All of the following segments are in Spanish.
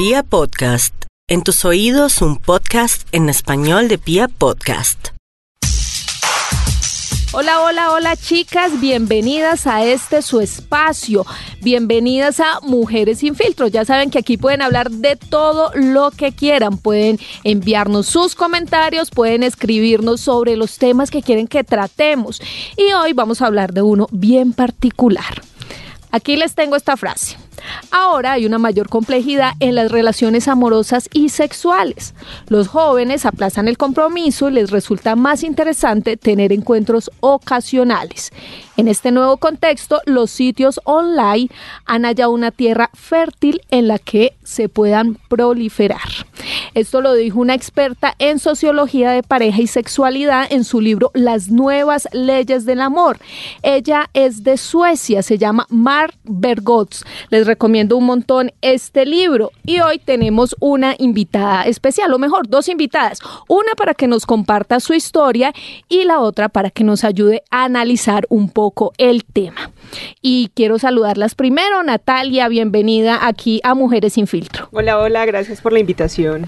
Pia Podcast, en tus oídos un podcast en español de Pia Podcast. Hola, hola, hola chicas, bienvenidas a este su espacio, bienvenidas a Mujeres sin filtro. Ya saben que aquí pueden hablar de todo lo que quieran, pueden enviarnos sus comentarios, pueden escribirnos sobre los temas que quieren que tratemos. Y hoy vamos a hablar de uno bien particular. Aquí les tengo esta frase. Ahora hay una mayor complejidad en las relaciones amorosas y sexuales. Los jóvenes aplazan el compromiso y les resulta más interesante tener encuentros ocasionales. En este nuevo contexto, los sitios online han hallado una tierra fértil en la que se puedan proliferar. Esto lo dijo una experta en sociología de pareja y sexualidad en su libro Las nuevas leyes del amor. Ella es de Suecia, se llama Mar Bergots. Les recomiendo un montón este libro y hoy tenemos una invitada especial, o mejor, dos invitadas. Una para que nos comparta su historia y la otra para que nos ayude a analizar un poco el tema. Y quiero saludarlas primero. Natalia, bienvenida aquí a Mujeres sin Filtro. Hola, hola, gracias por la invitación.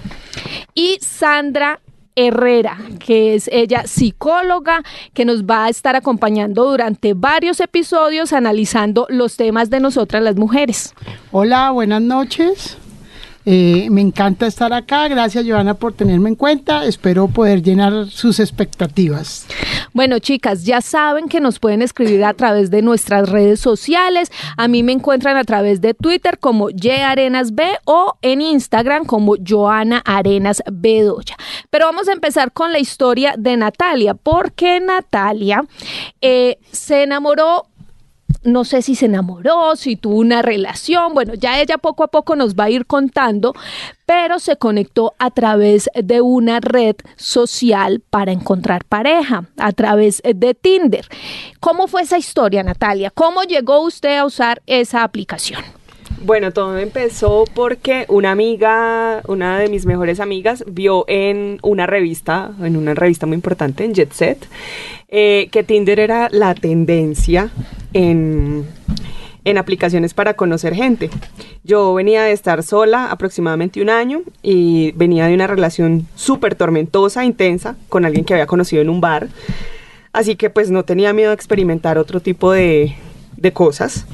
Y Sandra Herrera, que es ella psicóloga, que nos va a estar acompañando durante varios episodios analizando los temas de nosotras las mujeres. Hola, buenas noches. Eh, me encanta estar acá. Gracias, Joana, por tenerme en cuenta. Espero poder llenar sus expectativas. Bueno, chicas, ya saben que nos pueden escribir a través de nuestras redes sociales. A mí me encuentran a través de Twitter como yarenasb o en Instagram como Joana Arenas Bedoya. Pero vamos a empezar con la historia de Natalia, porque Natalia eh, se enamoró no sé si se enamoró, si tuvo una relación, bueno, ya ella poco a poco nos va a ir contando, pero se conectó a través de una red social para encontrar pareja, a través de Tinder. ¿Cómo fue esa historia, Natalia? ¿Cómo llegó usted a usar esa aplicación? Bueno, todo empezó porque una amiga, una de mis mejores amigas, vio en una revista, en una revista muy importante, en Jet Set, eh, que Tinder era la tendencia en, en aplicaciones para conocer gente. Yo venía de estar sola aproximadamente un año y venía de una relación súper tormentosa, intensa, con alguien que había conocido en un bar. Así que pues no tenía miedo a experimentar otro tipo de, de cosas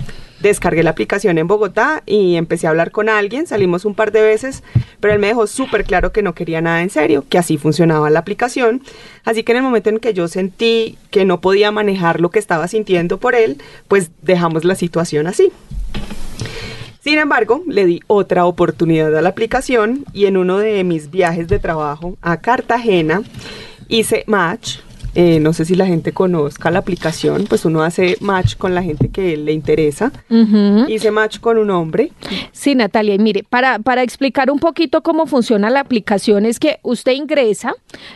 descargué la aplicación en Bogotá y empecé a hablar con alguien, salimos un par de veces, pero él me dejó súper claro que no quería nada en serio, que así funcionaba la aplicación. Así que en el momento en que yo sentí que no podía manejar lo que estaba sintiendo por él, pues dejamos la situación así. Sin embargo, le di otra oportunidad a la aplicación y en uno de mis viajes de trabajo a Cartagena hice match eh, no sé si la gente conozca la aplicación, pues uno hace match con la gente que le interesa. Hice match con un hombre. Sí, Natalia, y mire, para, para explicar un poquito cómo funciona la aplicación es que usted ingresa,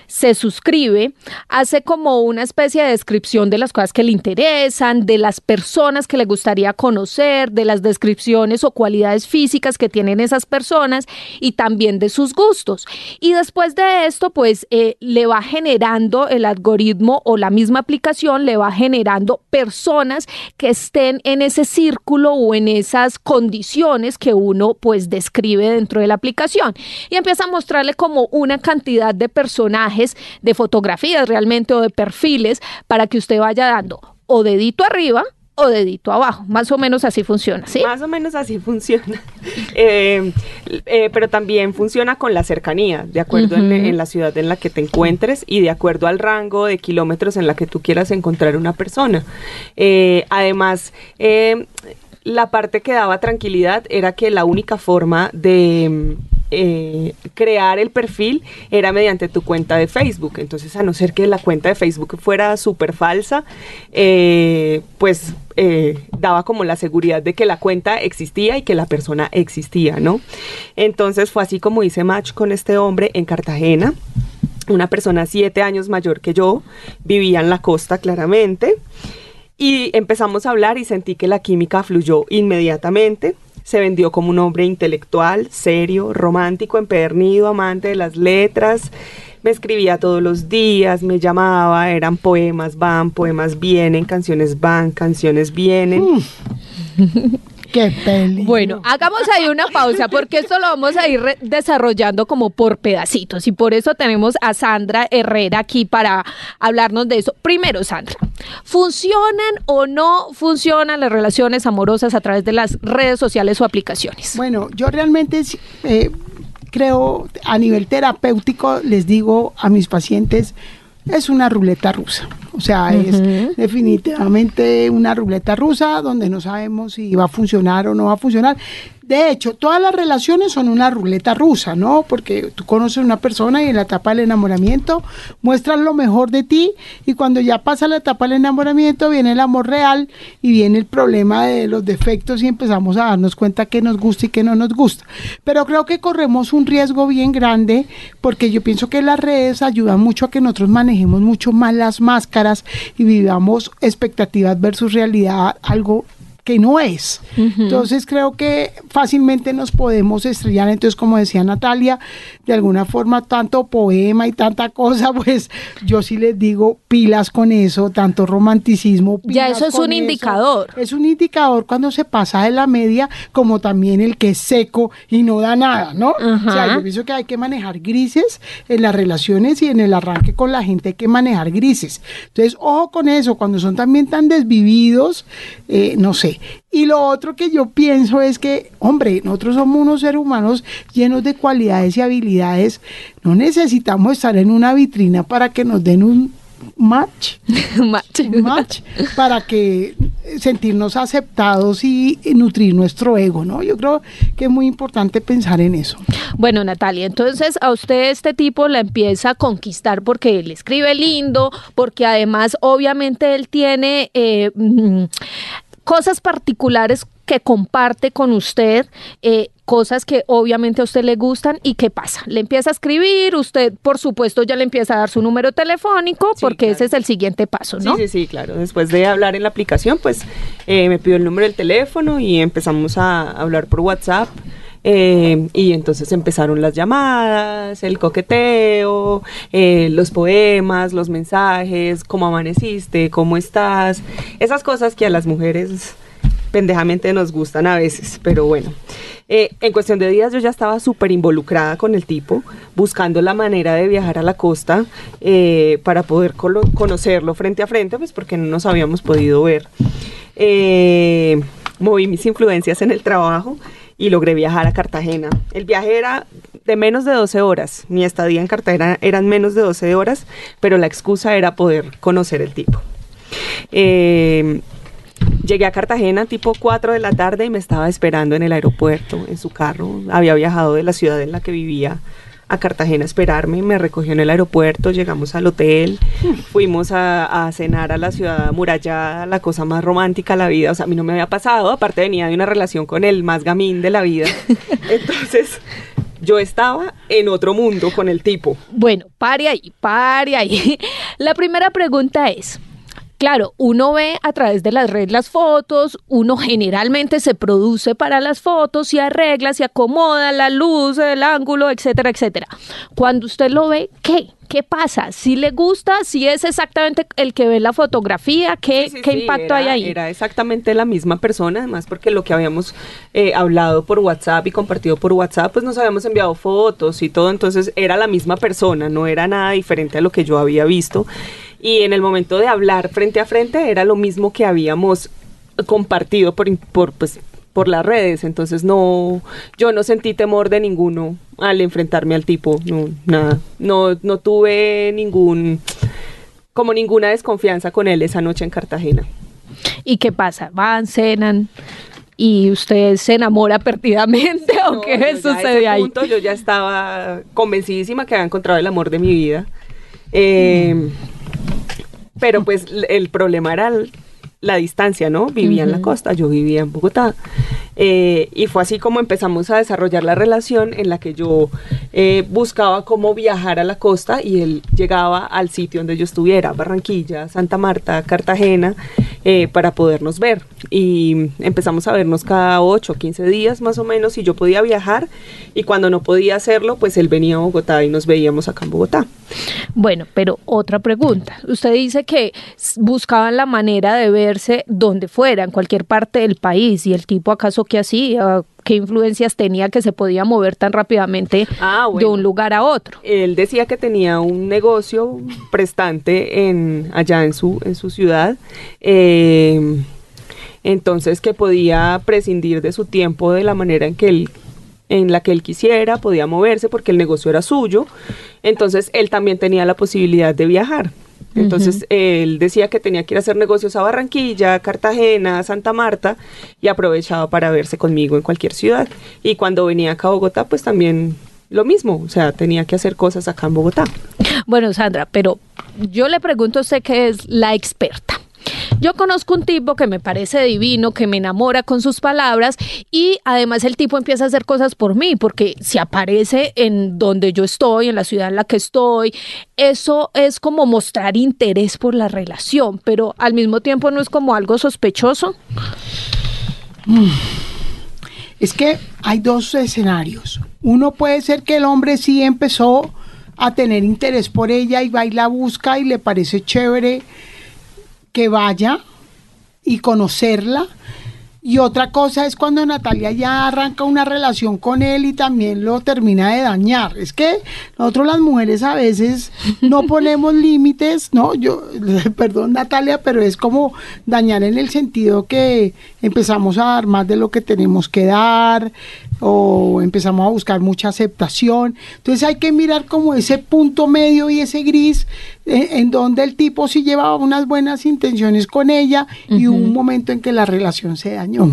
se suscribe, hace como una especie de descripción de las cosas que le interesan, de las personas que le gustaría conocer, de las descripciones o cualidades físicas que tienen esas personas y también de sus gustos. Y después de esto, pues eh, le va generando el algoritmo o la misma aplicación le va generando personas que estén en ese círculo o en esas condiciones que uno pues describe dentro de la aplicación. Y empieza a mostrarle como una cantidad de personajes, de fotografías realmente o de perfiles para que usted vaya dando o dedito arriba o dedito abajo. Más o menos así funciona, ¿sí? Más o menos así funciona. Eh, eh, pero también funciona con la cercanía, de acuerdo en, la ciudad en la que te encuentres y de acuerdo al rango de kilómetros en la que tú quieras encontrar una persona. Eh, además, la parte que daba tranquilidad era que la única forma de eh, crear el perfil era mediante tu cuenta de Facebook. Entonces, a no ser que la cuenta de Facebook fuera súper falsa, eh, pues eh, daba como la seguridad de que la cuenta existía y que la persona existía, ¿no? Entonces fue así como hice match con este hombre en Cartagena. Una persona siete años mayor que yo, vivía en la costa claramente. Y empezamos a hablar y sentí que la química fluyó inmediatamente se vendió como un hombre intelectual, serio, romántico, empedernido, amante de las letras. Me escribía todos los días, me llamaba, eran poemas van, poemas vienen, canciones van, canciones vienen. Qué peligro. Bueno, hagamos ahí una pausa porque esto lo vamos a ir desarrollando como por pedacitos y por eso tenemos a Sandra Herrera aquí para hablarnos de eso. Primero, Sandra, ¿funcionan o no funcionan las relaciones amorosas a través de las redes sociales o aplicaciones? Bueno, yo realmente eh, creo a nivel terapéutico, les digo a mis pacientes, es una ruleta rusa. O sea, es definitivamente una ruleta rusa donde no sabemos si va a funcionar o no va a funcionar. De hecho, todas las relaciones son una ruleta rusa, ¿no? Porque tú conoces a una persona y en la etapa del enamoramiento muestras lo mejor de ti y cuando ya pasa la etapa del enamoramiento viene el amor real y viene el problema de los defectos y empezamos a darnos cuenta que nos gusta y que no nos gusta. Pero creo que corremos un riesgo bien grande porque yo pienso que las redes ayudan mucho a que nosotros manejemos mucho más las máscaras y vivamos expectativas versus realidad, algo que no es. Entonces creo que fácilmente nos podemos estrellar. Entonces, como decía Natalia, de alguna forma tanto poema y tanta cosa, pues yo sí les digo pilas con eso, tanto romanticismo. Ya pilas eso es un indicador. Es un indicador cuando se pasa de la media, como también el que es seco y no da nada, ¿no? O sea, yo pienso que hay que manejar grises en las relaciones y en el arranque con la gente hay que manejar grises. Entonces, ojo con eso, cuando son también tan desvividos, eh, no sé. Y lo otro que yo pienso es que, hombre, nosotros somos unos seres humanos llenos de cualidades y habilidades. No necesitamos estar en una vitrina para que nos den un match Match. match para que sentirnos aceptados y, y nutrir nuestro ego, ¿no? Yo creo que es muy importante pensar en eso. Bueno, Natalia, entonces a usted este tipo la empieza a conquistar porque él escribe lindo, porque además obviamente él tiene eh, mm, cosas particulares que comparte con usted, eh, cosas que obviamente a usted le gustan y qué pasa. Le empieza a escribir, usted por supuesto ya le empieza a dar su número telefónico Sí, porque claro. ese es el siguiente paso, ¿no? Sí, sí, sí, claro. Después de hablar en la aplicación, pues eh, me pidió el número del teléfono y empezamos a hablar por WhatsApp. Eh, y entonces empezaron las llamadas, el coqueteo, eh, los poemas, los mensajes, cómo amaneciste, cómo estás, esas cosas que a las mujeres pendejamente nos gustan a veces, pero bueno. Eh, en cuestión de días yo ya estaba súper involucrada con el tipo, buscando la manera de viajar a la costa eh, para poder conocerlo frente a frente, pues porque no nos habíamos podido ver. Eh, moví mis influencias en el trabajo y logré viajar a Cartagena. El viaje era de menos de 12 horas, mi estadía en Cartagena eran menos de 12 horas, pero la excusa era poder conocer el tipo. Eh, Llegué a Cartagena tipo 4 de la tarde y me estaba esperando en el aeropuerto, en su carro. Había viajado de la ciudad en la que vivía a Cartagena a esperarme, me recogió en el aeropuerto, llegamos al hotel, fuimos a, a cenar a la ciudad amurallada, la cosa más romántica de la vida. O sea, a mí no me había pasado, aparte venía de una relación con el más gamín de la vida. Entonces, yo estaba en otro mundo con el tipo. Bueno, pare ahí, pare ahí. La primera pregunta es, claro, uno ve a través de las redes las fotos, uno generalmente se produce para las fotos, se arregla, se acomoda la luz, el ángulo, etcétera, etcétera. Cuando usted lo ve, ¿qué? ¿Qué pasa? ¿Si le gusta? ¿Si es exactamente el que ve la fotografía? ¿Qué, Sí, sí, qué sí, impacto era- hay ahí? Era exactamente la misma persona, además porque lo que habíamos eh, hablado por WhatsApp y compartido por WhatsApp, pues nos habíamos enviado fotos y todo, entonces era la misma persona, no era nada diferente a lo que yo había visto. Y en el momento de hablar frente a frente era lo mismo que habíamos compartido por, por pues por las redes, entonces no, yo no sentí temor de ninguno al enfrentarme al tipo, no, nada, no, no tuve ningún, como ninguna desconfianza con él esa noche en Cartagena. ¿Y qué pasa? ¿Van, cenan y usted se enamora perdidamente o qué sucede ese ahí? punto yo ya estaba convencidísima que había encontrado el amor de mi vida. Eh, pero pues el problema era la distancia, ¿no? Vivía en la costa, yo vivía en Bogotá. Eh, y fue así como empezamos a desarrollar la relación en la que yo eh, buscaba cómo viajar a la costa y él llegaba al sitio donde yo estuviera, Barranquilla, Santa Marta, Cartagena, eh, para podernos ver. Y empezamos a vernos cada 8 o 15 días más o menos y yo podía viajar y cuando no podía hacerlo, pues él venía a Bogotá y nos veíamos acá en Bogotá. Bueno, pero otra pregunta. Usted dice que buscaban la manera de verse donde fuera, en cualquier parte del país, y el tipo acaso que hacía? ¿Qué influencias tenía que se podía mover tan rápidamente Ah, de un lugar a otro? Él decía que tenía un negocio prestante en allá en su en su ciudad. eh, entonces que podía prescindir de su tiempo de la manera en que él en la que él quisiera, podía moverse porque el negocio era suyo. Entonces él también tenía la posibilidad de viajar. Entonces él decía que tenía que ir a hacer negocios a Barranquilla, Cartagena, Santa Marta y aprovechaba para verse conmigo en cualquier ciudad. Y cuando venía acá a Bogotá, pues también lo mismo, o sea, tenía que hacer cosas acá en Bogotá. Bueno, Sandra, pero yo le pregunto a usted que es la experta. Yo conozco un tipo que me parece divino, que me enamora con sus palabras y además el tipo empieza a hacer cosas por mí, porque si aparece en donde yo estoy, en la ciudad en la que estoy, eso es como mostrar interés por la relación, pero al mismo tiempo no es como algo sospechoso. Es que hay dos escenarios. Uno puede ser que el hombre sí empezó a tener interés por ella y va y la busca y le parece chévere que vaya y conocerla. Y otra cosa es cuando Natalia ya arranca una relación con él y también lo termina de dañar. Es que nosotros las mujeres a veces no ponemos límites, ¿no? Yo, perdón Natalia, pero es como dañar en el sentido que empezamos a dar más de lo que tenemos que dar o empezamos a buscar mucha aceptación. Entonces hay que mirar como ese punto medio y ese gris eh, en donde el tipo sí llevaba unas buenas intenciones con ella y hubo un momento en que la relación se dañó.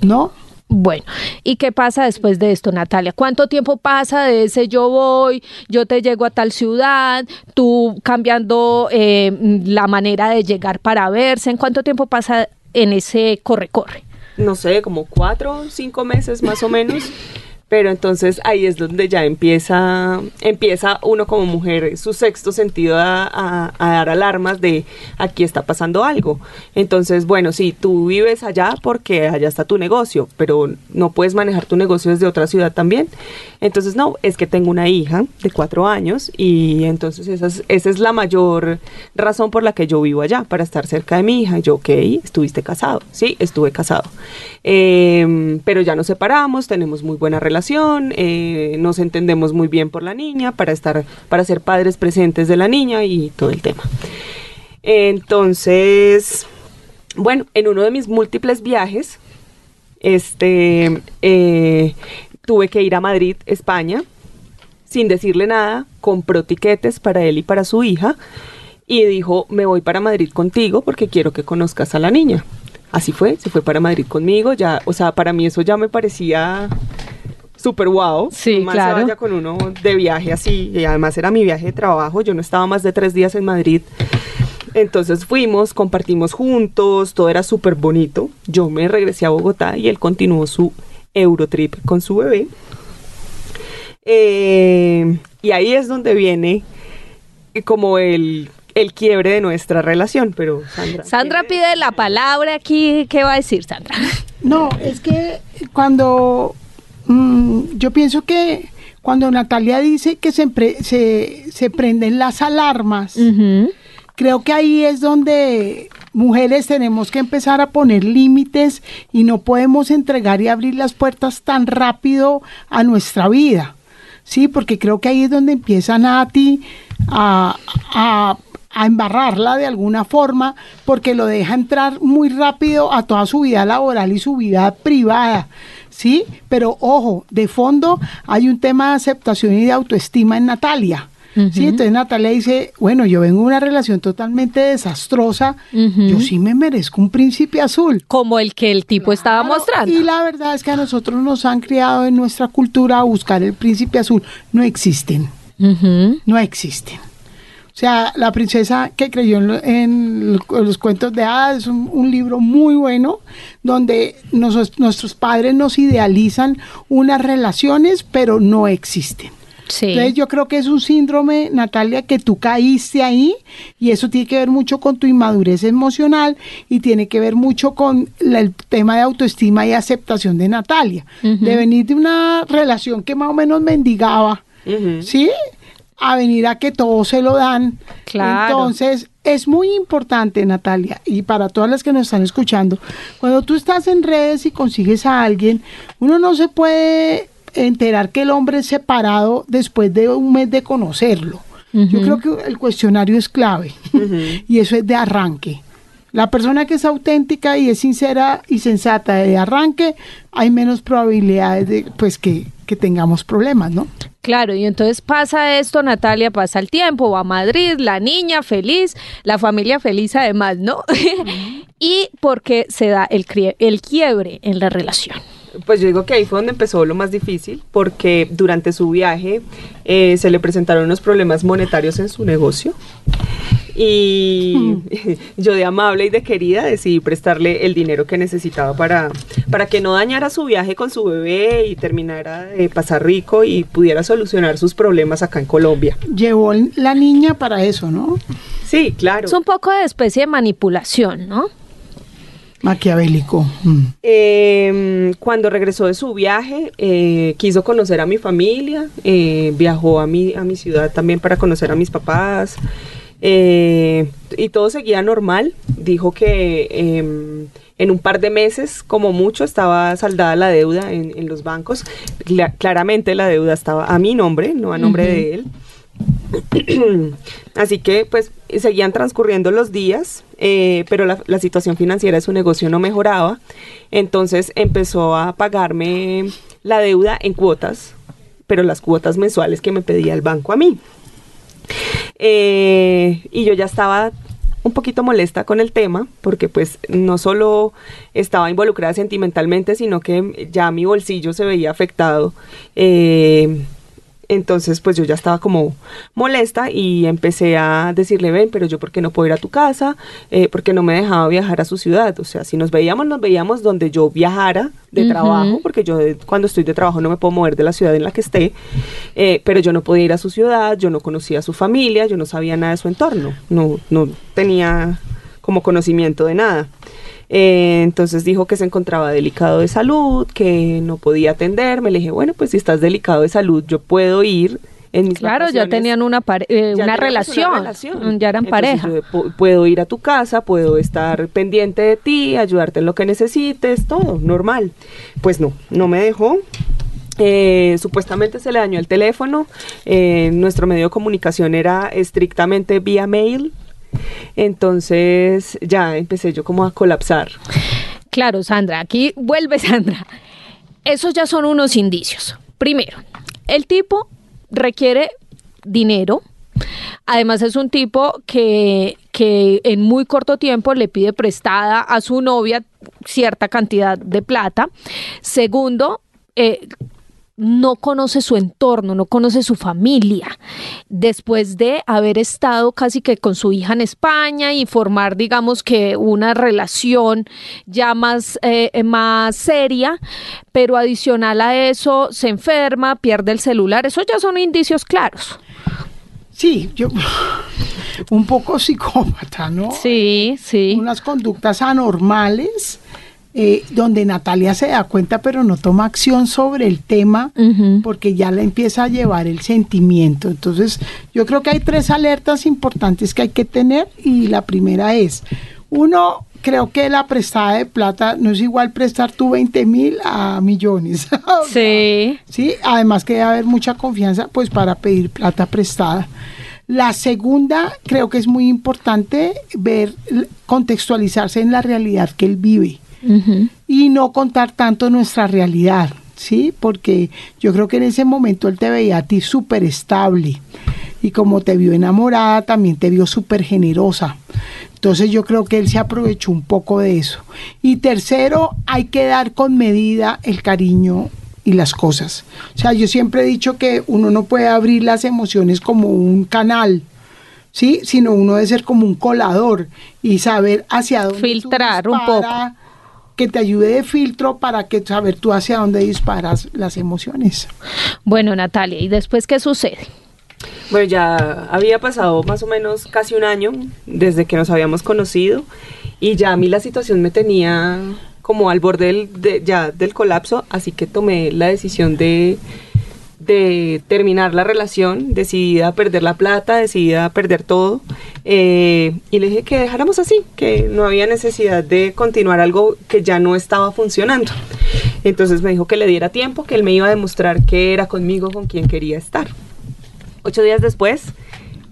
¿No? Bueno, ¿y qué pasa después de esto, Natalia? ¿Cuánto tiempo pasa de ese yo voy, yo te llego a tal ciudad, tú cambiando eh, la manera de llegar para verse? ¿En cuánto tiempo pasa en ese corre-corre? no sé, como cuatro, cinco meses más o menos. Pero entonces ahí es donde ya empieza, empieza uno como mujer su sexto sentido a, a- dar alarmas de aquí está pasando algo. Entonces, bueno, sí, tú vives allá porque allá está tu negocio, pero no puedes manejar tu negocio desde otra ciudad también. Entonces, no, es que tengo una hija de cuatro años y entonces esa es, esa es la mayor razón por la que yo vivo allá, para estar cerca de mi hija. Yo, ok, estuviste casado. Sí, estuve casado. Eh, pero ya nos separamos, tenemos muy buena relación, eh, nos entendemos muy bien por la niña, para estar, para ser padres presentes de la niña y todo el tema. Entonces, bueno, en uno de mis múltiples viajes, este, eh, tuve que ir a Madrid, España, sin decirle nada, compró tiquetes para él y para su hija y dijo, me voy para Madrid contigo porque quiero que conozcas a la niña. Así fue, se fue para Madrid conmigo, ya, o sea, para mí eso ya me parecía súper guau. Sí, más claro. se vaya con uno de viaje así, y además era mi viaje de trabajo, yo no estaba más de tres días en Madrid. Entonces fuimos, compartimos juntos, todo era súper bonito. Yo me regresé a Bogotá y él continuó su Eurotrip con su bebé. Eh, y ahí es donde viene eh, como el, el quiebre de nuestra relación, pero Sandra. Sandra pide la palabra aquí. ¿Qué va a decir Sandra? No, es que cuando mm, yo pienso que cuando Natalia dice que se, se, se prenden las alarmas, creo que ahí es donde mujeres tenemos que empezar a poner límites y no podemos entregar y abrir las puertas tan rápido a nuestra vida. Sí, porque creo que ahí es donde empieza Nati a, a, a embarrarla de alguna forma, porque lo deja entrar muy rápido a toda su vida laboral y su vida privada. Sí, pero ojo, de fondo hay un tema de aceptación y de autoestima en Natalia. Sí, entonces Natalia dice, bueno, yo vengo de una relación totalmente desastrosa, yo sí me merezco un príncipe azul. Como el que el tipo estaba mostrando. Y la verdad es que a nosotros nos han criado en nuestra cultura a buscar el príncipe azul. No existen, no existen. O sea, La princesa que creyó en, lo- en lo- los cuentos de hadas es un, un libro muy bueno donde nos- nuestros padres nos idealizan unas relaciones, pero no existen. Sí. Entonces yo creo que es un síndrome, Natalia, que tú caíste ahí y eso tiene que ver mucho con tu inmadurez emocional y tiene que ver mucho con la- el tema de autoestima y aceptación de Natalia. De venir de una relación que más o menos mendigaba, Ujú. ¿sí? A venir a que todo se lo dan. Claro. Entonces, es muy importante, Natalia, y para todas las que nos están escuchando, cuando tú estás en redes y consigues a alguien, uno no se puede enterar que el hombre es separado después de un mes de conocerlo. Yo creo que el cuestionario es clave y eso es de arranque. La persona que es auténtica y es sincera y sensata de arranque, hay menos probabilidades de pues que, que tengamos problemas, ¿no? Claro, y entonces pasa esto, Natalia, pasa el tiempo, va a Madrid, la niña feliz, la familia feliz además, ¿no? y porque se da el, el quiebre en la relación. Pues yo digo que ahí fue donde empezó lo más difícil, porque durante su viaje eh, se le presentaron unos problemas monetarios en su negocio. Y yo de amable y de querida decidí prestarle el dinero que necesitaba para, para que no dañara su viaje con su bebé y terminara de pasar rico y pudiera solucionar sus problemas acá en Colombia. Llevó la niña para eso, ¿no? Sí, claro. Es un poco de especie de manipulación, ¿no? Maquiavélico. Mm. Eh, cuando regresó de su viaje, eh, quiso conocer a mi familia, eh, viajó a mi, a mi ciudad también para conocer a mis papás. Eh, y todo seguía normal. Dijo que em, en un par de meses, como mucho, estaba saldada la deuda en, en los bancos. Cla- claramente la deuda estaba a mi nombre, no a nombre de él. Así que pues seguían transcurriendo los días, eh, pero la, la situación financiera de su negocio no mejoraba. Entonces empezó a pagarme la deuda en cuotas, pero las cuotas mensuales que me pedía el banco a mí. Eh, y yo ya estaba un poquito molesta con el tema, porque pues no solo estaba involucrada sentimentalmente, sino que ya mi bolsillo se veía afectado. Eh, entonces, pues yo ya estaba como molesta y empecé a decirle, ven, pero yo por qué no puedo ir a tu casa, eh, porque no me dejaba viajar a su ciudad. O sea, si nos veíamos, nos veíamos donde yo viajara de trabajo, porque yo de- cuando estoy de trabajo no me puedo mover de la ciudad en la que esté, eh, pero yo no podía ir a su ciudad, yo no conocía a su familia, yo no sabía nada de su entorno, no, no tenía como conocimiento de nada. Eh, entonces dijo que se encontraba delicado de salud, que no podía atenderme. Le dije, bueno, pues si estás delicado de salud, yo puedo ir en mis Claro, ya tenían una, eh, Ya una, relación, una relación. ya eran Entonces, pareja. yo pu- puedo ir a tu casa, puedo estar pendiente de ti, ayudarte en lo que necesites, todo, normal. Pues no, no me dejó. Eh, supuestamente se le dañó el teléfono. eh, nuestro medio de comunicación era estrictamente vía mail. Entonces ya empecé yo como a colapsar. Claro, Sandra, aquí vuelve Sandra. Esos ya son unos indicios. Primero, el tipo requiere dinero. Además es un tipo que, que en muy corto tiempo le pide prestada a su novia cierta cantidad de plata. Segundo, eh, no conoce su entorno, no conoce su familia. Después de haber estado casi que con su hija en España y formar, digamos que una relación ya más, eh, más seria, pero adicional a eso se enferma, pierde el celular. Esos ya son indicios claros. Sí, yo un poco psicópata, ¿no? Sí, sí. Unas conductas anormales eh, donde Natalia se da cuenta pero no toma acción sobre el tema porque ya le empieza a llevar el sentimiento. Entonces, yo creo que hay tres alertas importantes que hay que tener y la primera es, uno, creo que la prestada de plata no es igual prestar tu 20 mil a millones. Sí. Sí, además que debe haber mucha confianza pues para pedir plata prestada. La segunda, creo que es muy importante ver, contextualizarse en la realidad que él vive Y no contar tanto nuestra realidad, ¿sí? Porque yo creo que en ese momento él te veía a ti súper estable y como te vio enamorada, también te vio súper generosa. Entonces yo creo que él se aprovechó un poco de eso. Y tercero, hay que dar con medida el cariño y las cosas. O sea, yo siempre he dicho que uno no puede abrir las emociones como un canal, ¿sí? Sino uno debe ser como un colador y saber hacia dónde Filtrar un dispara, que te ayude de filtro para que saber tú hacia dónde disparas las emociones. Bueno, Natalia, ¿y después qué sucede? Bueno, ya había pasado más o menos casi un año desde que nos habíamos conocido y ya a mí la situación me tenía como al borde del, de- ya del colapso, así que tomé la decisión de, de terminar la relación, decidida a perder la plata, decidida a perder todo. Eh, y le dije que dejáramos así, que no había necesidad de continuar algo que ya no estaba funcionando. Entonces me dijo que le diera tiempo, que él me iba a demostrar que era conmigo con quien quería estar. Ocho días después,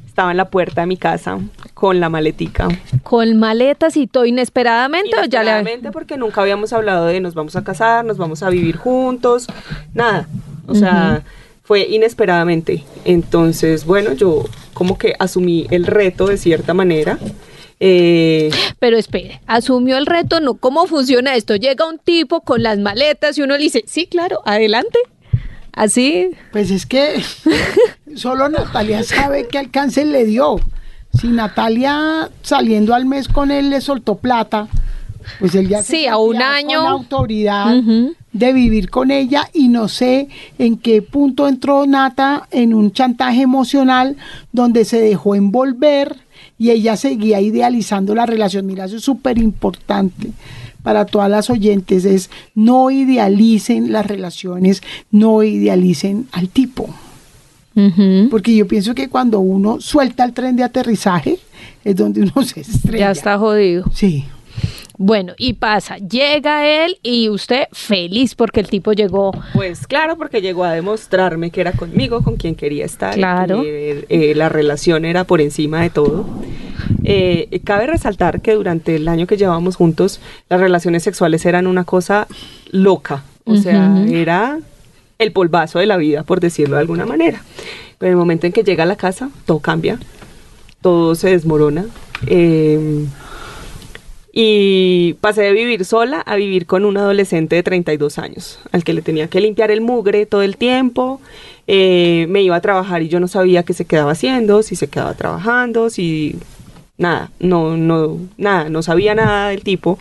estaba en la puerta de mi casa con la maletica. Con maletas y todo inesperadamente, o ya le Inesperadamente porque nunca habíamos hablado de nos vamos a casar, nos vamos a vivir juntos, nada. O sea, fue inesperadamente. Entonces, bueno, yo como que asumí el reto de cierta manera. Eh, Pero espere, asumió el reto, no cómo funciona esto. Llega un tipo con las maletas y uno le dice, sí, claro, adelante. Así. Pues es que solo Natalia sabe qué alcance le dio. Si Natalia saliendo al mes con él le soltó plata, pues él ya se Sí, a un año. con la autoridad. De vivir con ella y no sé en qué punto entró Nata en un chantaje emocional donde se dejó envolver y ella seguía idealizando la relación. Mira, eso es súper importante para todas las oyentes, es no idealicen las relaciones, no idealicen al tipo. Porque yo pienso que cuando uno suelta el tren de aterrizaje es donde uno se estrella. Ya está jodido. Sí. Bueno, y pasa, llega él y usted feliz porque el tipo llegó. Pues claro, porque llegó a demostrarme que era conmigo, con quien quería estar. y Claro. que, eh, la relación era por encima de todo. Eh, cabe resaltar que durante el año que llevábamos juntos, las relaciones sexuales eran una cosa loca. O sea, era el polvazo de la vida, por decirlo de alguna manera. Pero en el momento en que llega a la casa, todo cambia, todo se desmorona. eh, y pasé de vivir sola a vivir con un adolescente de 32 años, al que le tenía que limpiar el mugre todo el tiempo. Eh, me iba a trabajar y yo no sabía qué se quedaba haciendo, si se quedaba trabajando, si nada, no, no, nada, no sabía nada del tipo.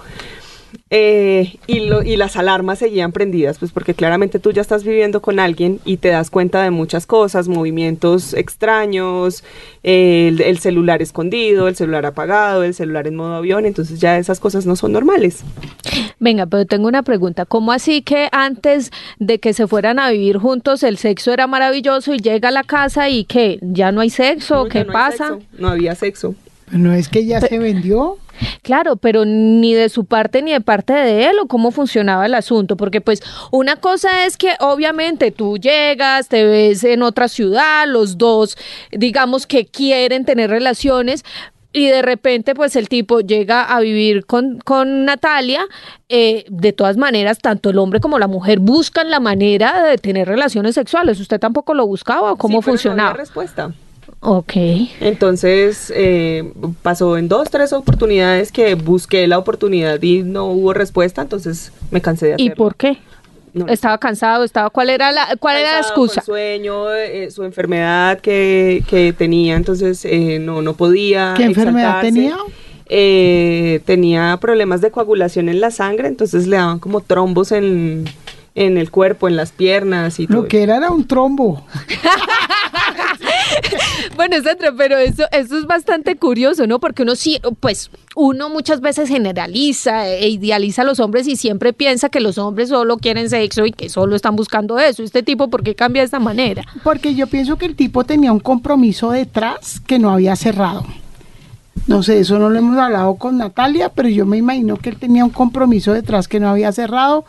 Eh, y, lo- y las alarmas seguían prendidas, pues porque claramente tú ya estás viviendo con alguien y te das cuenta de muchas cosas, movimientos extraños, eh, el, el celular escondido, el celular apagado, el celular en modo avión, entonces ya esas cosas no son normales. Venga, pero tengo una pregunta. ¿Cómo así que antes de que se fueran a vivir juntos el sexo era maravilloso y llega a la casa y que ya no hay sexo? No, ¿Qué no pasa? sexo, no había sexo. No es que ya se vendió. Claro, pero ni de su parte ni de parte de él o cómo funcionaba el asunto, porque pues una cosa es que obviamente tú llegas, te ves en otra ciudad, los dos digamos que quieren tener relaciones. Y de repente, pues el tipo llega a vivir con, con Natalia. eh, de todas maneras, tanto el hombre como la mujer buscan la manera de tener relaciones sexuales. ¿Usted tampoco lo buscaba o cómo Sí, pero no funcionaba? había respuesta. Ok. Entonces eh, pasó en dos, tres oportunidades que busqué la oportunidad y no hubo respuesta, entonces me cansé de ¿Y hacerlo. por qué? No, Estaba cansado, estaba ¿cuál era la cuál era la excusa? sueño, eh, su enfermedad que, que tenía, entonces eh, no, no podía. ¿Qué enfermedad tenía? Eh, tenía problemas de coagulación en la sangre, entonces le daban como trombos en, en el cuerpo, en las piernas y todo. Lo que era era un trombo. Bueno, Sandra, pero eso, eso es bastante curioso, ¿no? Porque uno sí, pues, uno muchas veces generaliza e idealiza a los hombres y siempre piensa que los hombres solo quieren sexo y que solo están buscando eso. Este tipo, ¿por qué cambia de esta manera? Porque yo pienso que el tipo tenía un compromiso detrás que no había cerrado. No sé, eso no lo hemos hablado con Natalia, pero yo me imagino que él tenía un compromiso detrás que no había cerrado.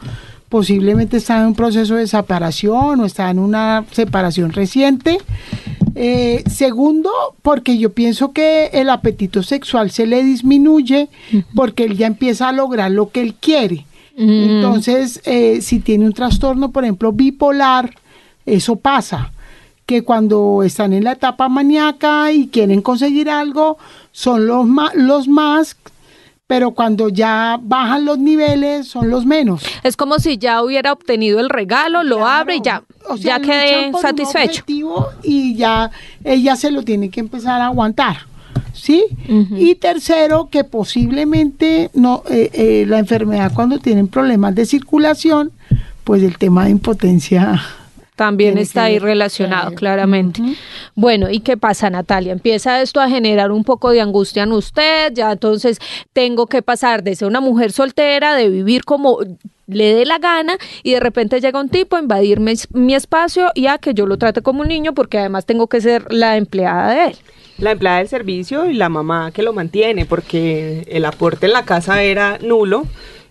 Posiblemente estaba en un proceso de separación o estaba en una separación reciente. Eh, segundo, porque yo pienso que el apetito sexual se le disminuye porque él ya empieza a lograr lo que él quiere. Mm. Entonces, eh, si tiene un trastorno, por ejemplo, bipolar, eso pasa, que cuando están en la etapa maníaca y quieren conseguir algo, son los los más, pero cuando ya bajan los niveles, son los menos. Es como si ya hubiera obtenido el regalo, lo abre y ya, O sea, ya quedé satisfecho. Y ya ella se lo tiene que empezar a aguantar. ¿Sí? Y tercero, que posiblemente no eh, eh, la enfermedad cuando tienen problemas de circulación, pues el tema de impotencia también Tiene está ahí ver, relacionado, claramente. Bueno, ¿y qué pasa, Natalia? Empieza esto a generar un poco de angustia en usted, ya entonces tengo que pasar de ser una mujer soltera, de vivir como le dé la gana y de repente llega un tipo a invadirme mi espacio y a que yo lo trate como un niño porque además tengo que ser la empleada de él. La empleada del servicio y la mamá que lo mantiene, porque el aporte en la casa era nulo.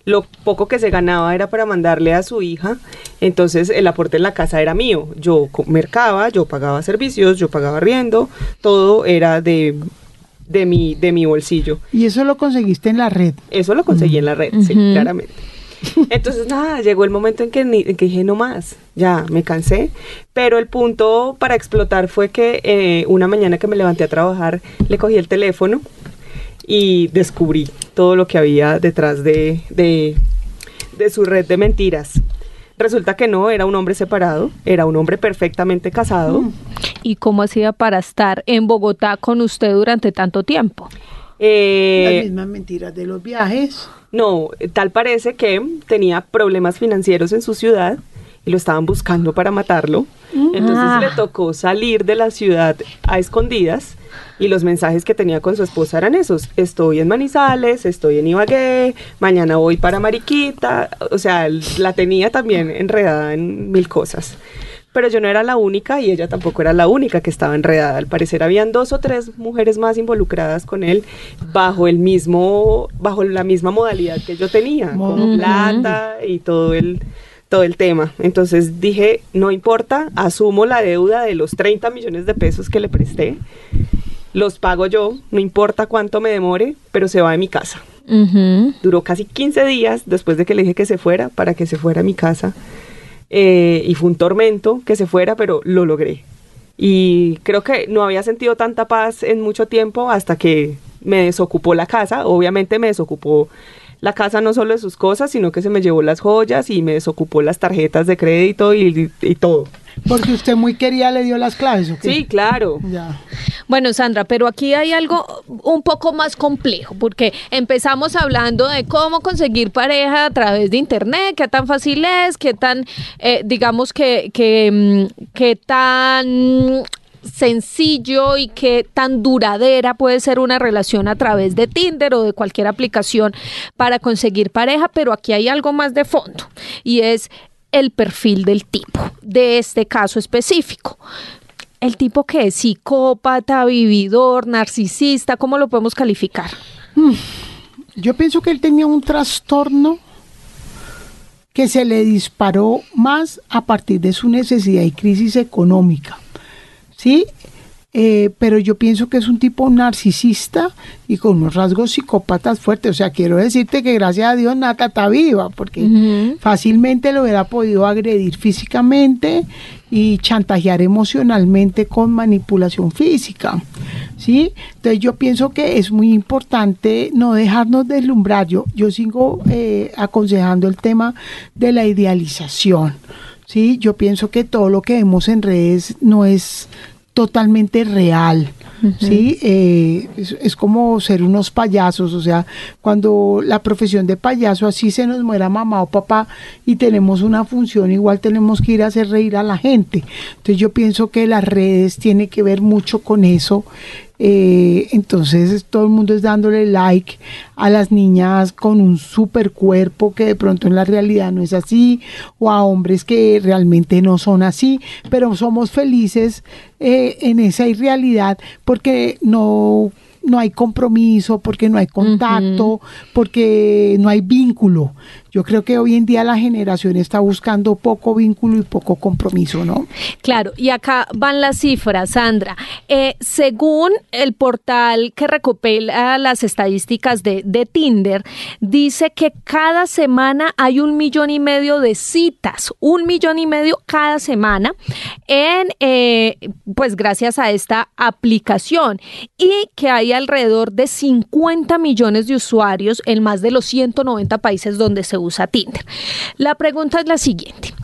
Lo poco que se ganaba era para mandarle a su hija, entonces el aporte en la casa era mío. Yo mercaba, yo pagaba servicios, yo pagaba riendo, todo era de, de, mi, de mi bolsillo. Y eso lo conseguiste en la red. Eso lo conseguí en la red, sí, claramente. Entonces, nada, llegó el momento en que, ni- en que dije, no más, ya, me cansé. Pero el punto para explotar fue que eh, una mañana que me levanté a trabajar, le cogí el teléfono y descubrí todo lo que había detrás de, de, de su red de mentiras. Resulta que no, era un hombre separado, era un hombre perfectamente casado. ¿Y cómo hacía para estar en Bogotá con usted durante tanto tiempo? Eh, Las mismas mentiras de los viajes. No, tal parece que tenía problemas financieros en su ciudad y lo estaban buscando para matarlo. Entonces Ah. le tocó salir de la ciudad a escondidas y los mensajes que tenía con su esposa eran esos. Estoy en Manizales, estoy en Ibagué, mañana voy para Mariquita. O sea, la tenía también enredada en mil cosas. Pero yo no era la única y ella tampoco era la única que estaba enredada. Al parecer habían dos o tres mujeres más involucradas con él bajo el mismo, bajo la misma modalidad que yo tenía, Ujú. plata y todo el, todo el tema. Entonces dije, no importa, asumo la deuda de los 30 millones de pesos que le presté, los pago yo, no importa cuánto me demore, pero se va de mi casa. Duró casi 15 días después de que le dije que se fuera, para que se fuera a mi casa. Eh, y fue un tormento que se fuera, pero lo logré. Y creo que no había sentido tanta paz en mucho tiempo hasta que me desocupó la casa. Obviamente me desocupó la casa no solo de sus cosas, sino que se me llevó las joyas y me desocupó las tarjetas de crédito y, y todo. Porque usted muy quería le dio las claves, ¿o qué? Sí, claro. Ya. Bueno, Sandra, pero aquí hay algo un poco más complejo, porque empezamos hablando de cómo conseguir pareja a través de Internet, qué tan fácil es, qué tan, eh, digamos que, que, mm, qué tan sencillo y qué tan duradera puede ser una relación a través de Tinder o de cualquier aplicación para conseguir pareja, pero aquí hay algo más de fondo y es el perfil del tipo, de este caso específico. El tipo que es psicópata, vividor, narcisista, ¿cómo lo podemos calificar? Yo pienso que él tenía un trastorno que se le disparó más a partir de su necesidad y crisis económica. ¿Sí? Eh, pero yo pienso que es un tipo narcisista y con unos rasgos psicópatas fuertes. O sea, quiero decirte que gracias a Dios Nata está viva, porque fácilmente lo hubiera podido agredir físicamente y chantajear emocionalmente con manipulación física. ¿Sí? Entonces yo pienso que es muy importante no dejarnos deslumbrar. Yo, yo sigo eh, aconsejando el tema de la idealización. ¿Sí? Yo pienso que todo lo que vemos en redes no es totalmente real. ¿sí? Eh, es, es como ser unos payasos, o sea, cuando la profesión de payaso así se nos muera mamá o papá y tenemos una función, igual tenemos que ir a hacer reír a la gente. Entonces yo pienso que las redes tiene que ver mucho con eso. Eh, entonces todo el mundo es dándole like a las niñas con un super cuerpo que de pronto en la realidad no es así o a hombres que realmente no son así, pero somos felices eh, en esa irrealidad porque no no hay compromiso, porque no hay contacto, porque no hay vínculo. Yo creo que hoy en día la generación está buscando poco vínculo y poco compromiso, ¿no? Claro, y acá van las cifras, Sandra. Eh, según el portal que recopila las estadísticas de, de Tinder, dice que cada semana hay un millón y medio de citas, un millón y medio cada semana, en eh, pues gracias a esta aplicación y que hay alrededor de 50 millones de usuarios en más de los 190 países donde se usa Tinder. La pregunta es la siguiente.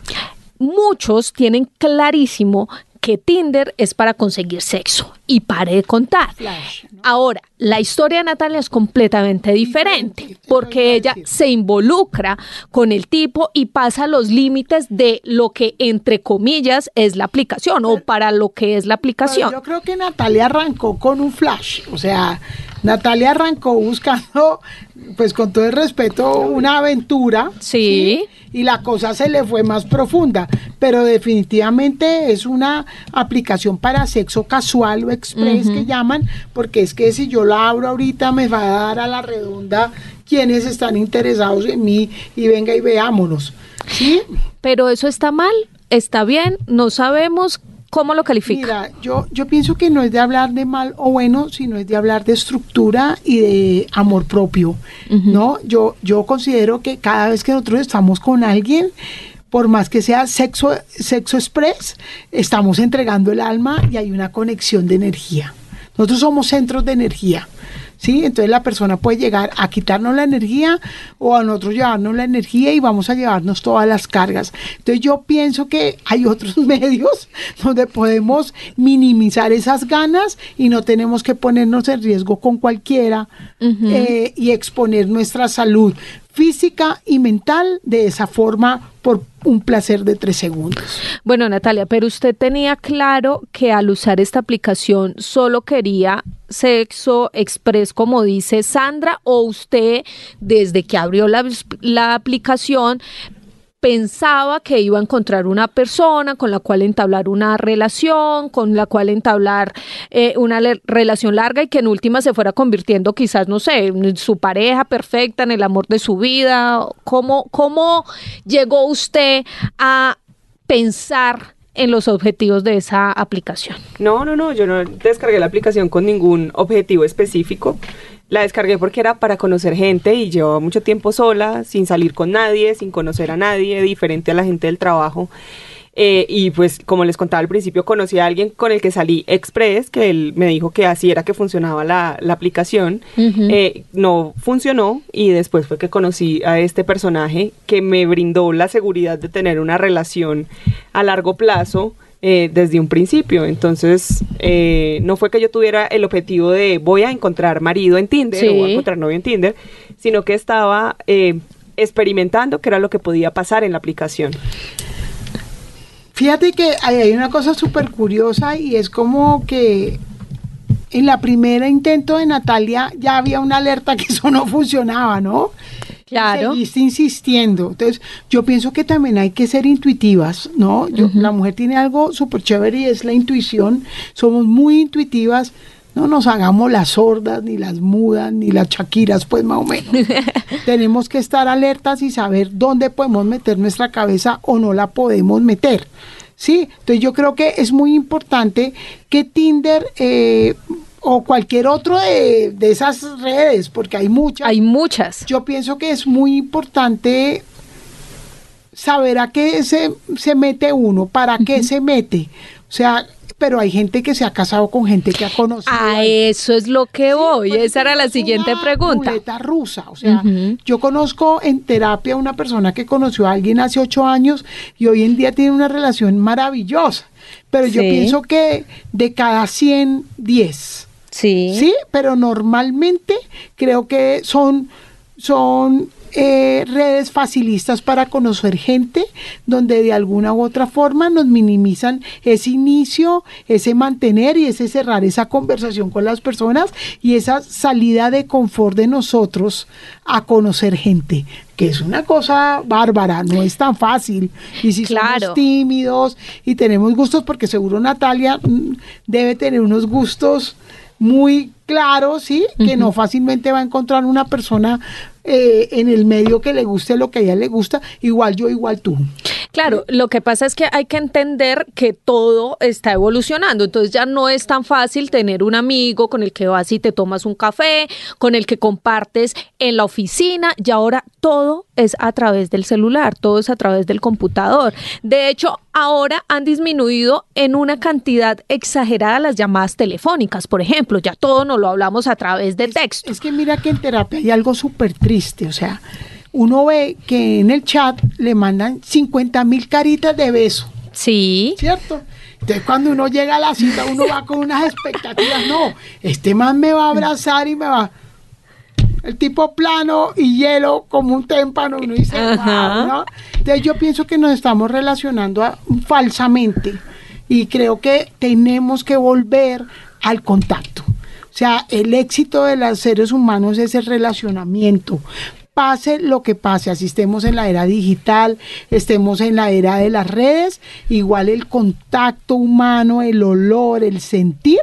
Muchos tienen clarísimo que Tinder es para conseguir sexo. Y paré de contar. Ahora, la historia de Natalia es completamente diferente, porque ella se involucra con el tipo y pasa los límites de lo que, entre comillas, es la aplicación o para lo que es la aplicación. yo creo que Natalia arrancó con un flash, o sea, Natalia arrancó buscando, pues con todo el respeto, una aventura. Sí. Y la cosa se le fue más profunda. Pero definitivamente es una aplicación para sexo casual o express que llaman, porque es que si yo la abro ahorita me va a dar a la redonda quienes están interesados en mí y venga y veámonos. ¿Sí? Pero eso está mal, está bien, no sabemos ¿Cómo lo califica? Mira, yo, yo pienso que no es de hablar de mal o bueno, sino es de hablar de estructura y de amor propio, ¿no? Yo, yo considero que cada vez que nosotros estamos con alguien, por más que sea sexo, sexo express, estamos entregando el alma y hay una conexión de energía. Nosotros somos centros de energía. ¿sí? Entonces la persona puede llegar a quitarnos la energía o a nosotros llevarnos la energía y vamos a llevarnos todas las cargas. Entonces yo pienso que hay otros medios donde podemos minimizar esas ganas y no tenemos que ponernos en riesgo con cualquiera eh, y exponer nuestra salud física y mental de esa forma por un placer de tres segundos. Bueno, Natalia, pero usted tenía claro que al usar esta aplicación solo quería sexo express, como dice Sandra, o usted desde que abrió la, la aplicación pensaba que iba a encontrar una persona con la cual entablar una relación, con la cual entablar eh, una relación larga y que en última se fuera convirtiendo quizás, no sé, en su pareja perfecta, en el amor de su vida. ¿Cómo, cómo llegó usted a pensar en los objetivos de esa aplicación? No, no, no, yo no descargué la aplicación con ningún objetivo específico. La descargué porque era para conocer gente y llevaba mucho tiempo sola, sin salir con nadie, sin conocer a nadie, diferente a la gente del trabajo. Eh, y pues como les contaba al principio, conocí a alguien con el que salí express, que él me dijo que así era que funcionaba la, aplicación. Eh, no funcionó y después fue que conocí a este personaje que me brindó la seguridad de tener una relación a largo plazo eh, desde un principio. Entonces, eh, no fue que yo tuviera el objetivo de voy a encontrar marido en Tinder o voy a encontrar novio en Tinder, sino que estaba eh, experimentando qué era lo que podía pasar en la aplicación. Fíjate que hay una cosa súper curiosa y es como que en la primera intento de Natalia ya había una alerta que eso no funcionaba, ¿no? Claro. Seguiste insistiendo. Entonces, yo pienso que también hay que ser intuitivas, ¿no? Yo, La mujer tiene algo súper chévere y es la intuición. Somos muy intuitivas. No nos hagamos las sordas, ni las mudas, ni las chaquiras, pues más o menos. Tenemos que estar alertas y saber dónde podemos meter nuestra cabeza o no la podemos meter. ¿Sí? Entonces yo creo que es muy importante que Tinder eh, o cualquier otro de, esas redes, porque hay muchas. Hay muchas. Yo pienso que es muy importante saber a qué se, se mete uno, para qué se mete. O sea, pero hay gente que se ha casado con gente que ha conocido. A eso es lo que voy. Pues, Esa era la siguiente pregunta. Rusa. O sea, yo conozco en terapia una persona que conoció a alguien hace ocho años y hoy en día tiene una relación maravillosa. Pero yo pienso que de cada 100, 10 Sí. Sí, pero normalmente creo que son, son eh, redes facilistas para conocer gente donde de alguna u otra forma nos minimizan ese inicio, ese mantener y ese cerrar esa conversación con las personas y esa salida de confort de nosotros a conocer gente que es una cosa bárbara, no es tan fácil. Y si somos tímidos y tenemos gustos, porque seguro Natalia mm, debe tener unos gustos muy claro, ¿sí? Que no fácilmente va a encontrar una persona eh, en el medio que le guste lo que a ella le gusta, igual yo, igual tú. Claro, lo que pasa es que hay que entender que todo está evolucionando, entonces ya no es tan fácil tener un amigo con el que vas y te tomas un café, con el que compartes en la oficina, y ahora todo es a través del celular, todo es a través del computador. De hecho, ahora han disminuido en una cantidad exagerada las llamadas telefónicas, por ejemplo, ya todo lo hablamos a través de texto. Es, que mira que en terapia hay algo súper triste, o sea, uno ve que en el chat le mandan 50 mil caritas de beso. Sí. ¿Cierto? Entonces cuando uno llega a la cita, uno va con unas expectativas. No, este man me va a abrazar y me va... El tipo plano y hielo como un témpano, uno dice. "Wow", ¿no? Entonces yo pienso que nos estamos relacionando a- falsamente y creo que tenemos que volver al contacto. O sea, el éxito de los seres humanos es el relacionamiento. Pase lo que pase, así estemos en la era digital, estemos en la era de las redes, igual el contacto humano, el olor, el sentir,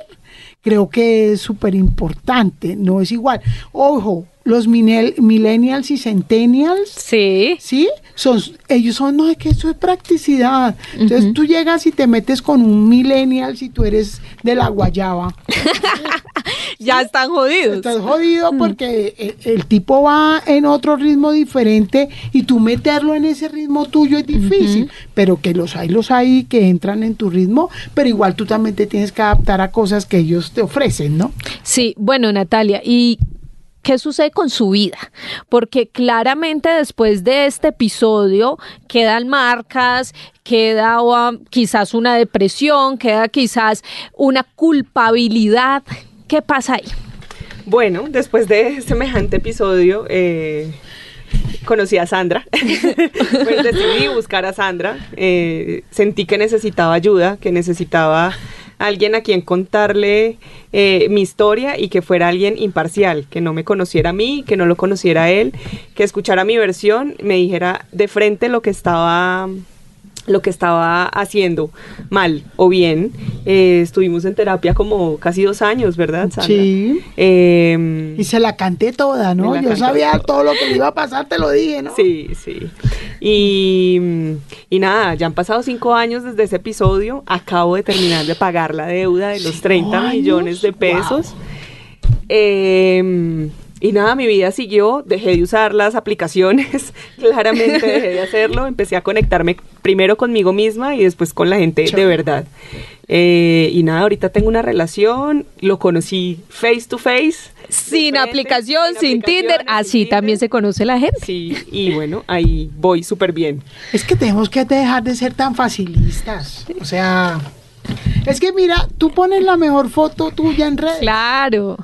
creo que es súper importante, no es igual. Ojo, los millennials y centennials, Sí. ¿sí? Son, ellos son, no, es que eso es practicidad. Entonces tú llegas y te metes con un millennial si tú eres de la guayaba. Ya están jodidos. Estás jodido porque el, el tipo va en otro ritmo diferente y tú meterlo en ese ritmo tuyo es difícil, pero que los hay, los hay que entran en tu ritmo, pero igual tú también te tienes que adaptar a cosas que ellos te ofrecen, ¿no? Sí, bueno, Natalia, ¿y qué sucede con su vida? Porque claramente después de este episodio quedan marcas, queda um, quizás una depresión, queda quizás una culpabilidad. ¿Qué pasa ahí? Bueno, después de semejante episodio, eh, conocí a Sandra. pues decidí buscar a Sandra. Eh, sentí que necesitaba ayuda, que necesitaba alguien a quien contarle eh, mi historia y que fuera alguien imparcial, que no me conociera a mí, que no lo conociera él, que escuchara mi versión, me dijera de frente lo que estaba lo que estaba haciendo mal o bien. Eh, estuvimos en terapia como casi dos años, ¿verdad, Sandra? Sí. Eh, Y se la canté toda, ¿no? Me Yo sabía toda. todo lo que le iba a pasar, te lo dije, ¿no? Sí, sí. Y, y nada, ya han pasado cinco años desde ese episodio. Acabo de terminar de pagar la deuda de los ¿Cinco 30 años? millones de Wow. pesos. Eh, y nada, mi vida siguió, dejé de usar las aplicaciones, claramente dejé de hacerlo, empecé a conectarme primero conmigo misma y después con la gente de verdad. Eh, y nada, ahorita tengo una relación, lo conocí face to face. Sin frente, aplicación, sin, Tinder, aplicaciones, así sin también se Tinder. conoce la gente. Sí, y bueno, ahí voy súper bien. Es que tenemos que dejar de ser tan facilistas. O sea, es que mira, tú pones la mejor foto tuya en red. Claro.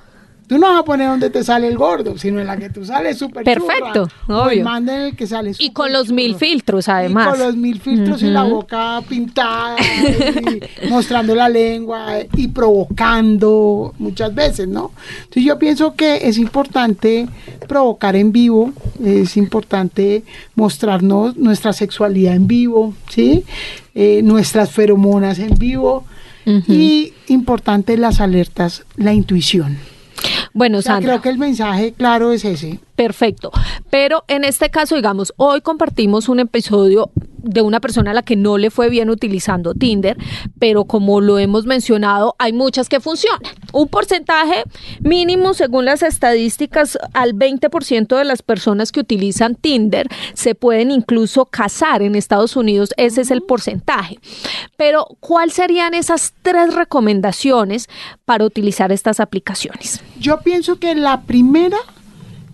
Tú no vas a poner donde te sale el gordo, sino en la que tú sales súper Perfecto, churra, O el obvio. man en el que sales Y con los mil filtros, Y además. con los mil filtros y la boca pintada, y mostrando la lengua y provocando muchas veces, ¿no? Entonces yo pienso que es importante provocar en vivo, es importante mostrarnos nuestra sexualidad en vivo, ¿sí? Eh, nuestras feromonas en vivo y importante las alertas, la intuición. Bueno, O sea, Sandra. creo que el mensaje claro es ese. Perfecto. Pero en este caso, digamos, hoy compartimos un episodio de una persona a la que no le fue bien utilizando Tinder, pero como lo hemos mencionado, hay muchas que funcionan. Un porcentaje mínimo, según las estadísticas, al 20% de las personas que utilizan Tinder se pueden incluso casar en Estados Unidos. Ese es el porcentaje. Pero, ¿cuáles serían esas tres recomendaciones para utilizar estas aplicaciones? Yo pienso que la primera,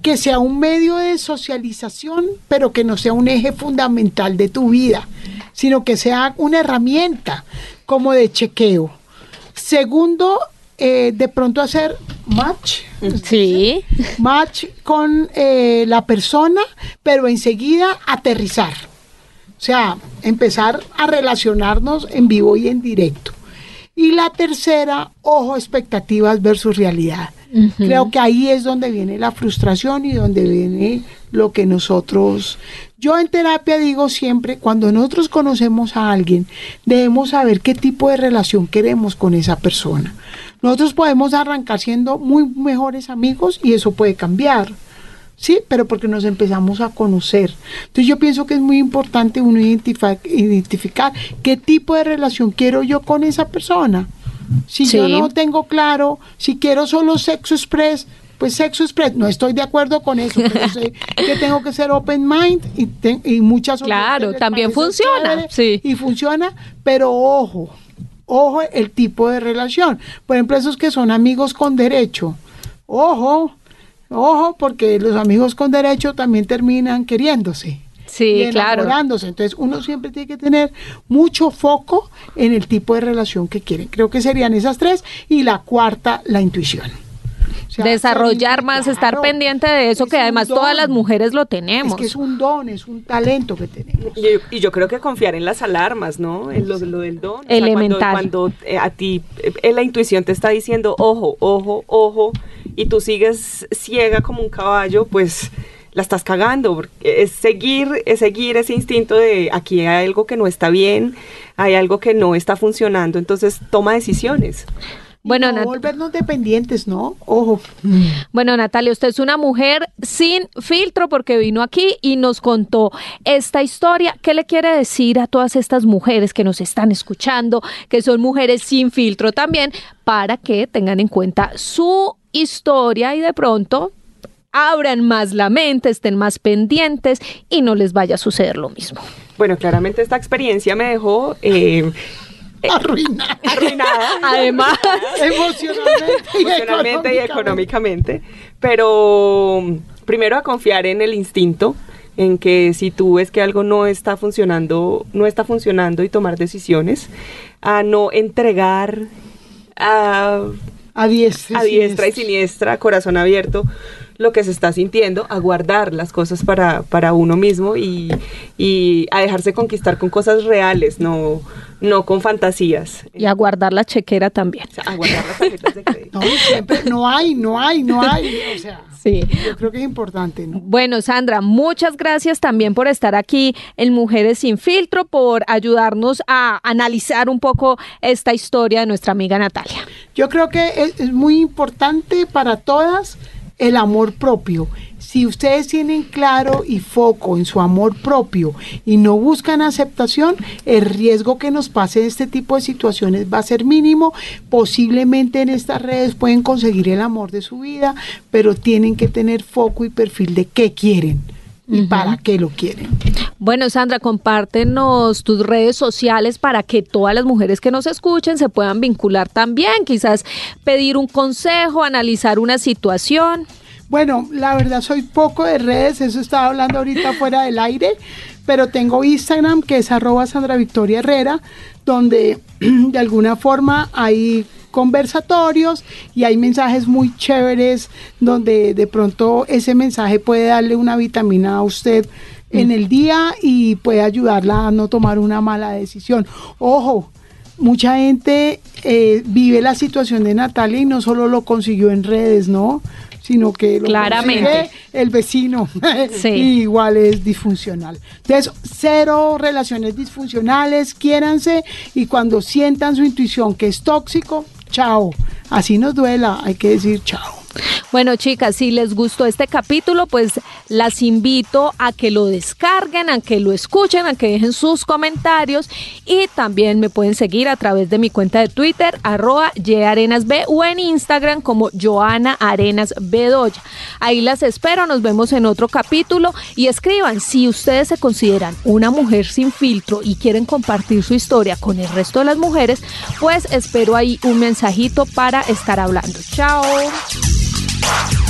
que sea un medio de socialización, pero que no sea un eje fundamental de tu vida, sino que sea una herramienta como de chequeo. Segundo, eh, de pronto hacer match. Sí. match con eh, la persona, pero enseguida aterrizar. O sea, empezar a relacionarnos en vivo y en directo. Y la tercera, ojo, expectativas versus realidad. Creo que ahí es donde viene la frustración y donde viene lo que nosotros... Yo en terapia digo siempre, cuando nosotros conocemos a alguien, debemos saber qué tipo de relación queremos con esa persona. Nosotros podemos arrancar siendo muy mejores amigos y eso puede cambiar. Sí, pero porque nos empezamos a conocer. Entonces yo pienso que es muy importante uno identificar, identificar qué tipo de relación quiero yo con esa persona. Si yo no tengo claro, si quiero solo sexo express, pues sexo express, no estoy de acuerdo con eso, pero sé que tengo que ser open mind y, te- y muchas otras Claro, también funciona, sí. Y funciona, pero ojo, ojo el tipo de relación. Por ejemplo, esos que son amigos con derecho, ojo, ojo, porque los amigos con derecho también terminan queriéndose. Sí, y claro. enamorándose. Entonces uno siempre tiene que tener mucho foco en el tipo de relación que quieren. Creo que serían esas tres. Y la cuarta, la intuición. O sea, Desarrollar más, estar pendiente de eso, es que además don. todas las mujeres lo tenemos. Es que es un don, es un talento que tenemos. Y, y yo creo que confiar en las alarmas, ¿no? En lo, lo del don. O sea, Elemental. cuando cuando, eh, a ti eh, la intuición te está diciendo, ojo, ojo, ojo, y tú sigues ciega como un caballo, pues la estás cagando. porque Es seguir, es seguir ese instinto de aquí hay algo que no está bien, hay algo que no está funcionando, entonces toma decisiones. Bueno, no volvernos dependientes, ¿no? Ojo. Bueno, Natalia, usted es una mujer sin filtro porque vino aquí y nos contó esta historia. ¿Qué le quiere decir a todas estas mujeres que nos están escuchando, que son mujeres sin filtro también, para que tengan en cuenta su historia y de pronto abran más la mente, estén más pendientes y no les vaya a suceder lo mismo? Bueno, claramente esta experiencia me dejó eh, Arruinar. arruinada. Además, Emocionalmente y emocionalmente y económicamente, pero mm, primero a confiar en el instinto, en que si tú ves que algo no está funcionando, no está funcionando y tomar decisiones, a no entregar a, A diestra, a diestra y siniestra, corazón abierto, lo que se está sintiendo, a guardar las cosas para, para uno mismo y, y a dejarse conquistar con cosas reales, no, no con fantasías. y a guardar la chequera también. O sea, a guardar las tarjetas de crédito. No, siempre, no hay, no hay, no hay. O sea, Sí. yo creo que es importante, ¿no? Bueno, Sandra, muchas gracias también por estar aquí en Mujeres sin Filtro, por ayudarnos a analizar un poco esta historia de nuestra amiga Natalia. Yo creo que es, es muy importante para todas el amor propio. Si ustedes tienen claro y foco en su amor propio y no buscan aceptación, el riesgo que nos pase este tipo de situaciones va a ser mínimo. Posiblemente en estas redes pueden conseguir el amor de su vida, pero tienen que tener foco y perfil de qué quieren y para qué lo quieren. Bueno, Sandra, compártenos tus redes sociales para que todas las mujeres que nos escuchen se puedan vincular también, quizás pedir un consejo, analizar una situación. Bueno, la verdad soy poco de redes, eso estaba hablando ahorita fuera del aire, pero tengo Instagram que es arroba Sandra Victoria Herrera, donde de alguna forma hay conversatorios y hay mensajes muy chéveres donde de pronto ese mensaje puede darle una vitamina a usted en el día y puede ayudarla a no tomar una mala decisión. Ojo, mucha gente eh, vive la situación de Natalia y no solo lo consiguió en redes, ¿no? Sino que lo Claramente. el vecino Sí. y igual es disfuncional. Entonces, cero relaciones disfuncionales, quiéranse y cuando sientan su intuición que es tóxico, chao. Así nos duela, hay que decir chao. Bueno, chicas, si les gustó este capítulo, pues las invito a que lo descarguen, a que lo escuchen, a que dejen sus comentarios y también me pueden seguir a través de mi cuenta de Twitter, arroba yarenasb o en Instagram como Joana Arenas Bedoya. Ahí las espero, nos vemos en otro capítulo y escriban si ustedes se consideran una mujer sin filtro y quieren compartir su historia con el resto de las mujeres, pues espero ahí un mensajito para estar hablando. Chao. Bye.